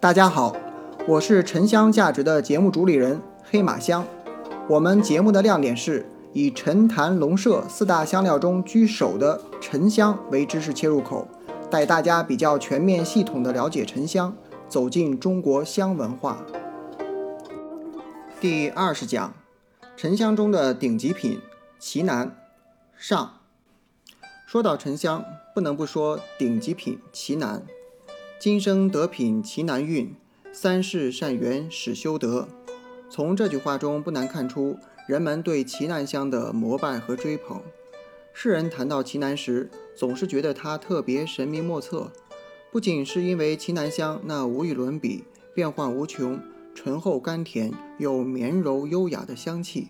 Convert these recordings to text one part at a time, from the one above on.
大家好，我是沉香价值的节目主理人黑马香。我们节目的亮点是以沉檀龙麝四大香料中居首的沉香为知识切入口，带大家比较全面系统的了解沉香，走进中国香文化。第二十讲，沉香中的顶级品奇楠上。说到沉香，不能不说顶级品奇楠。今生得品奇楠运，三世善缘始修得。从这句话中不难看出，人们对奇楠香的膜拜和追捧。世人谈到奇楠时，总是觉得它特别神秘莫测，不仅是因为奇楠香那无与伦比、变幻无穷、醇厚甘甜又绵柔优雅的香气，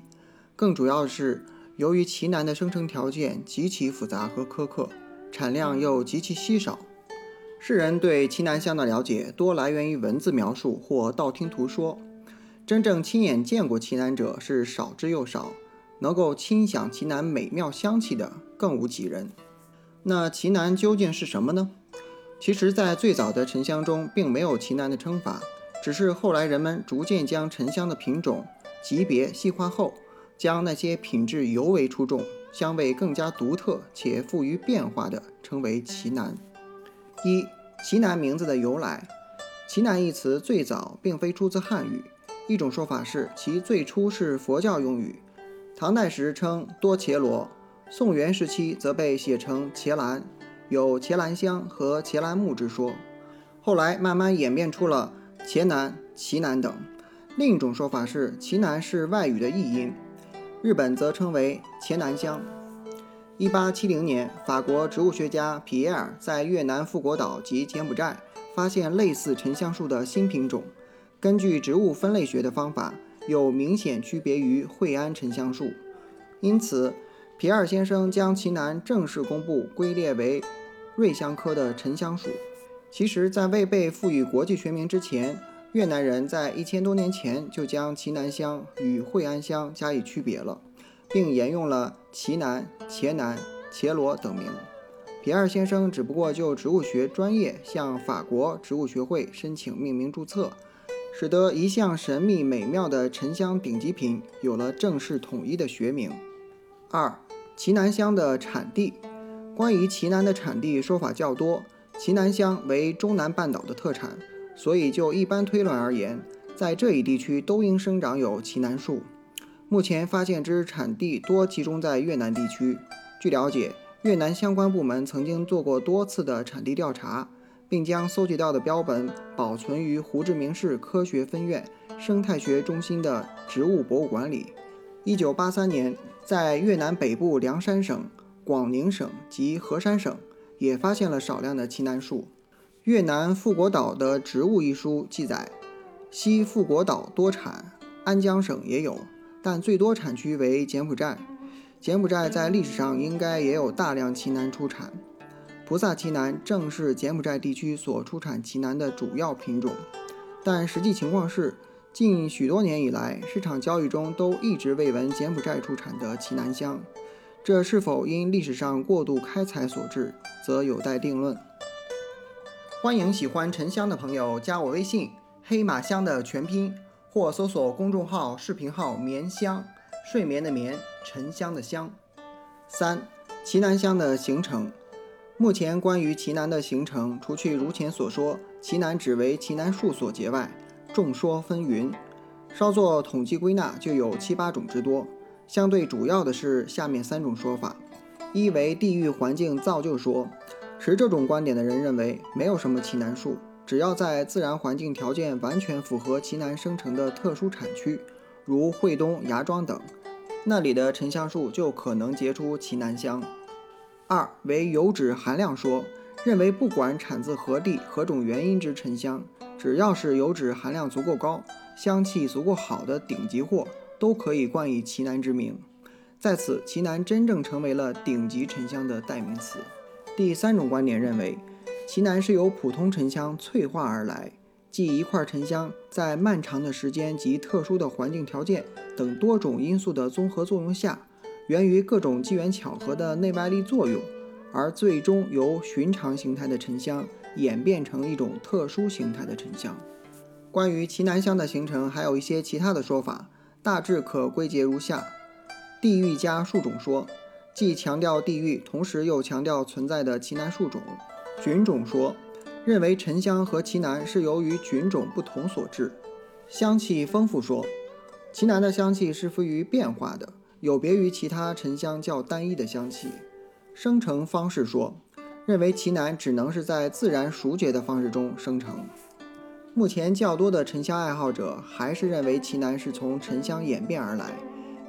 更主要是。由于奇楠的生成条件极其复杂和苛刻，产量又极其稀少，世人对奇楠香的了解多来源于文字描述或道听途说，真正亲眼见过奇楠者是少之又少，能够亲享奇楠美妙香气的更无几人。那奇楠究竟是什么呢？其实，在最早的沉香中并没有奇楠的称法，只是后来人们逐渐将沉香的品种级别细化后。将那些品质尤为出众、香味更加独特且富于变化的称为奇楠。一、奇楠名字的由来。奇楠一词最早并非出自汉语，一种说法是其最初是佛教用语，唐代时称多伽罗，宋元时期则被写成伽蓝，有伽蓝香和伽蓝木之说。后来慢慢演变出了茄楠、奇楠等。另一种说法是奇楠是外语的译音。日本则称为茄南香。一八七零年，法国植物学家皮埃尔在越南富国岛及柬埔寨发现类似沉香树的新品种，根据植物分类学的方法，有明显区别于惠安沉香树。因此，皮耶尔先生将奇楠正式公布归列为瑞香科的沉香树。其实，在未被赋予国际学名之前，越南人在一千多年前就将奇楠香与惠安香加以区别了，并沿用了奇楠、茄楠、茄罗等名。皮尔先生只不过就植物学专业向法国植物学会申请命名注册，使得一向神秘美妙的沉香顶级品有了正式统一的学名。二、奇楠香的产地。关于奇楠的产地说法较多，奇楠香为中南半岛的特产。所以，就一般推论而言，在这一地区都应生长有奇楠树。目前发现之产地多集中在越南地区。据了解，越南相关部门曾经做过多次的产地调查，并将搜集到的标本保存于胡志明市科学分院生态学中心的植物博物馆里。一九八三年，在越南北部凉山省、广宁省及河山省也发现了少量的奇楠树。越南富国岛的植物一书记载，西富国岛多产，安江省也有，但最多产区为柬埔寨。柬埔寨在历史上应该也有大量奇楠出产。菩萨奇楠正是柬埔寨地区所出产奇楠的主要品种，但实际情况是，近许多年以来，市场交易中都一直未闻柬埔寨出产的奇楠香。这是否因历史上过度开采所致，则有待定论。欢迎喜欢沉香的朋友加我微信“黑马香”的全拼，或搜索公众号、视频号“眠香”，睡眠的眠，沉香的香。三、奇楠香的形成。目前关于奇楠的形成，除去如前所说奇楠只为奇楠树所结外，众说纷纭。稍作统计归纳，就有七八种之多。相对主要的是下面三种说法：一为地域环境造就说。持这种观点的人认为，没有什么奇楠树，只要在自然环境条件完全符合奇楠生成的特殊产区，如惠东、芽庄等，那里的沉香树就可能结出奇楠香。二为油脂含量说，认为不管产自何地、何种原因之沉香，只要是油脂含量足够高、香气足够好的顶级货，都可以冠以奇楠之名。在此，奇楠真正成为了顶级沉香的代名词。第三种观点认为，奇楠是由普通沉香脆化而来，即一块沉香在漫长的时间及特殊的环境条件等多种因素的综合作用下，源于各种机缘巧合的内外力作用，而最终由寻常形态的沉香演变成一种特殊形态的沉香。关于奇楠香的形成，还有一些其他的说法，大致可归结如下：地域加树种说，既强调地域，同时又强调存在的奇楠树种；菌种说，认为沉香和奇楠是由于菌种不同所致；香气丰富说，奇楠的香气是富于变化的，有别于其他沉香较单一的香气。生成方式说，认为奇楠只能是在自然熟结的方式中生成。目前较多的沉香爱好者还是认为奇楠是从沉香演变而来，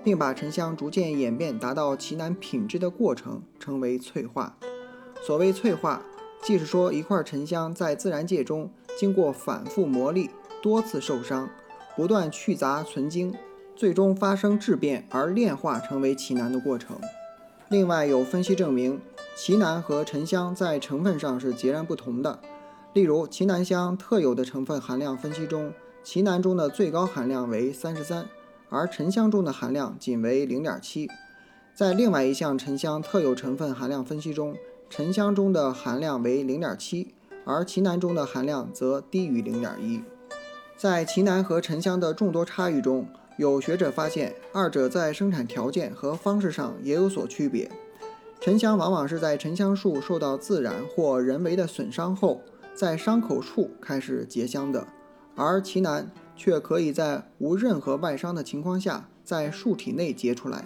并把沉香逐渐演变达到奇楠品质的过程称为淬化。所谓淬化，即是说一块沉香在自然界中经过反复磨砺、多次受伤、不断去杂存精，最终发生质变而炼化成为奇楠的过程。另外有分析证明，奇楠和沉香在成分上是截然不同的。例如，奇楠香特有的成分含量分析中，奇楠中的最高含量为三十三，而沉香中的含量仅为零点七。在另外一项沉香特有成分含量分析中，沉香中的含量为零点七，而奇楠中的含量则低于零点一。在奇楠和沉香的众多差异中，有学者发现，二者在生产条件和方式上也有所区别。沉香往往是在沉香树受到自然或人为的损伤后，在伤口处开始结香的，而奇楠却可以在无任何外伤的情况下，在树体内结出来。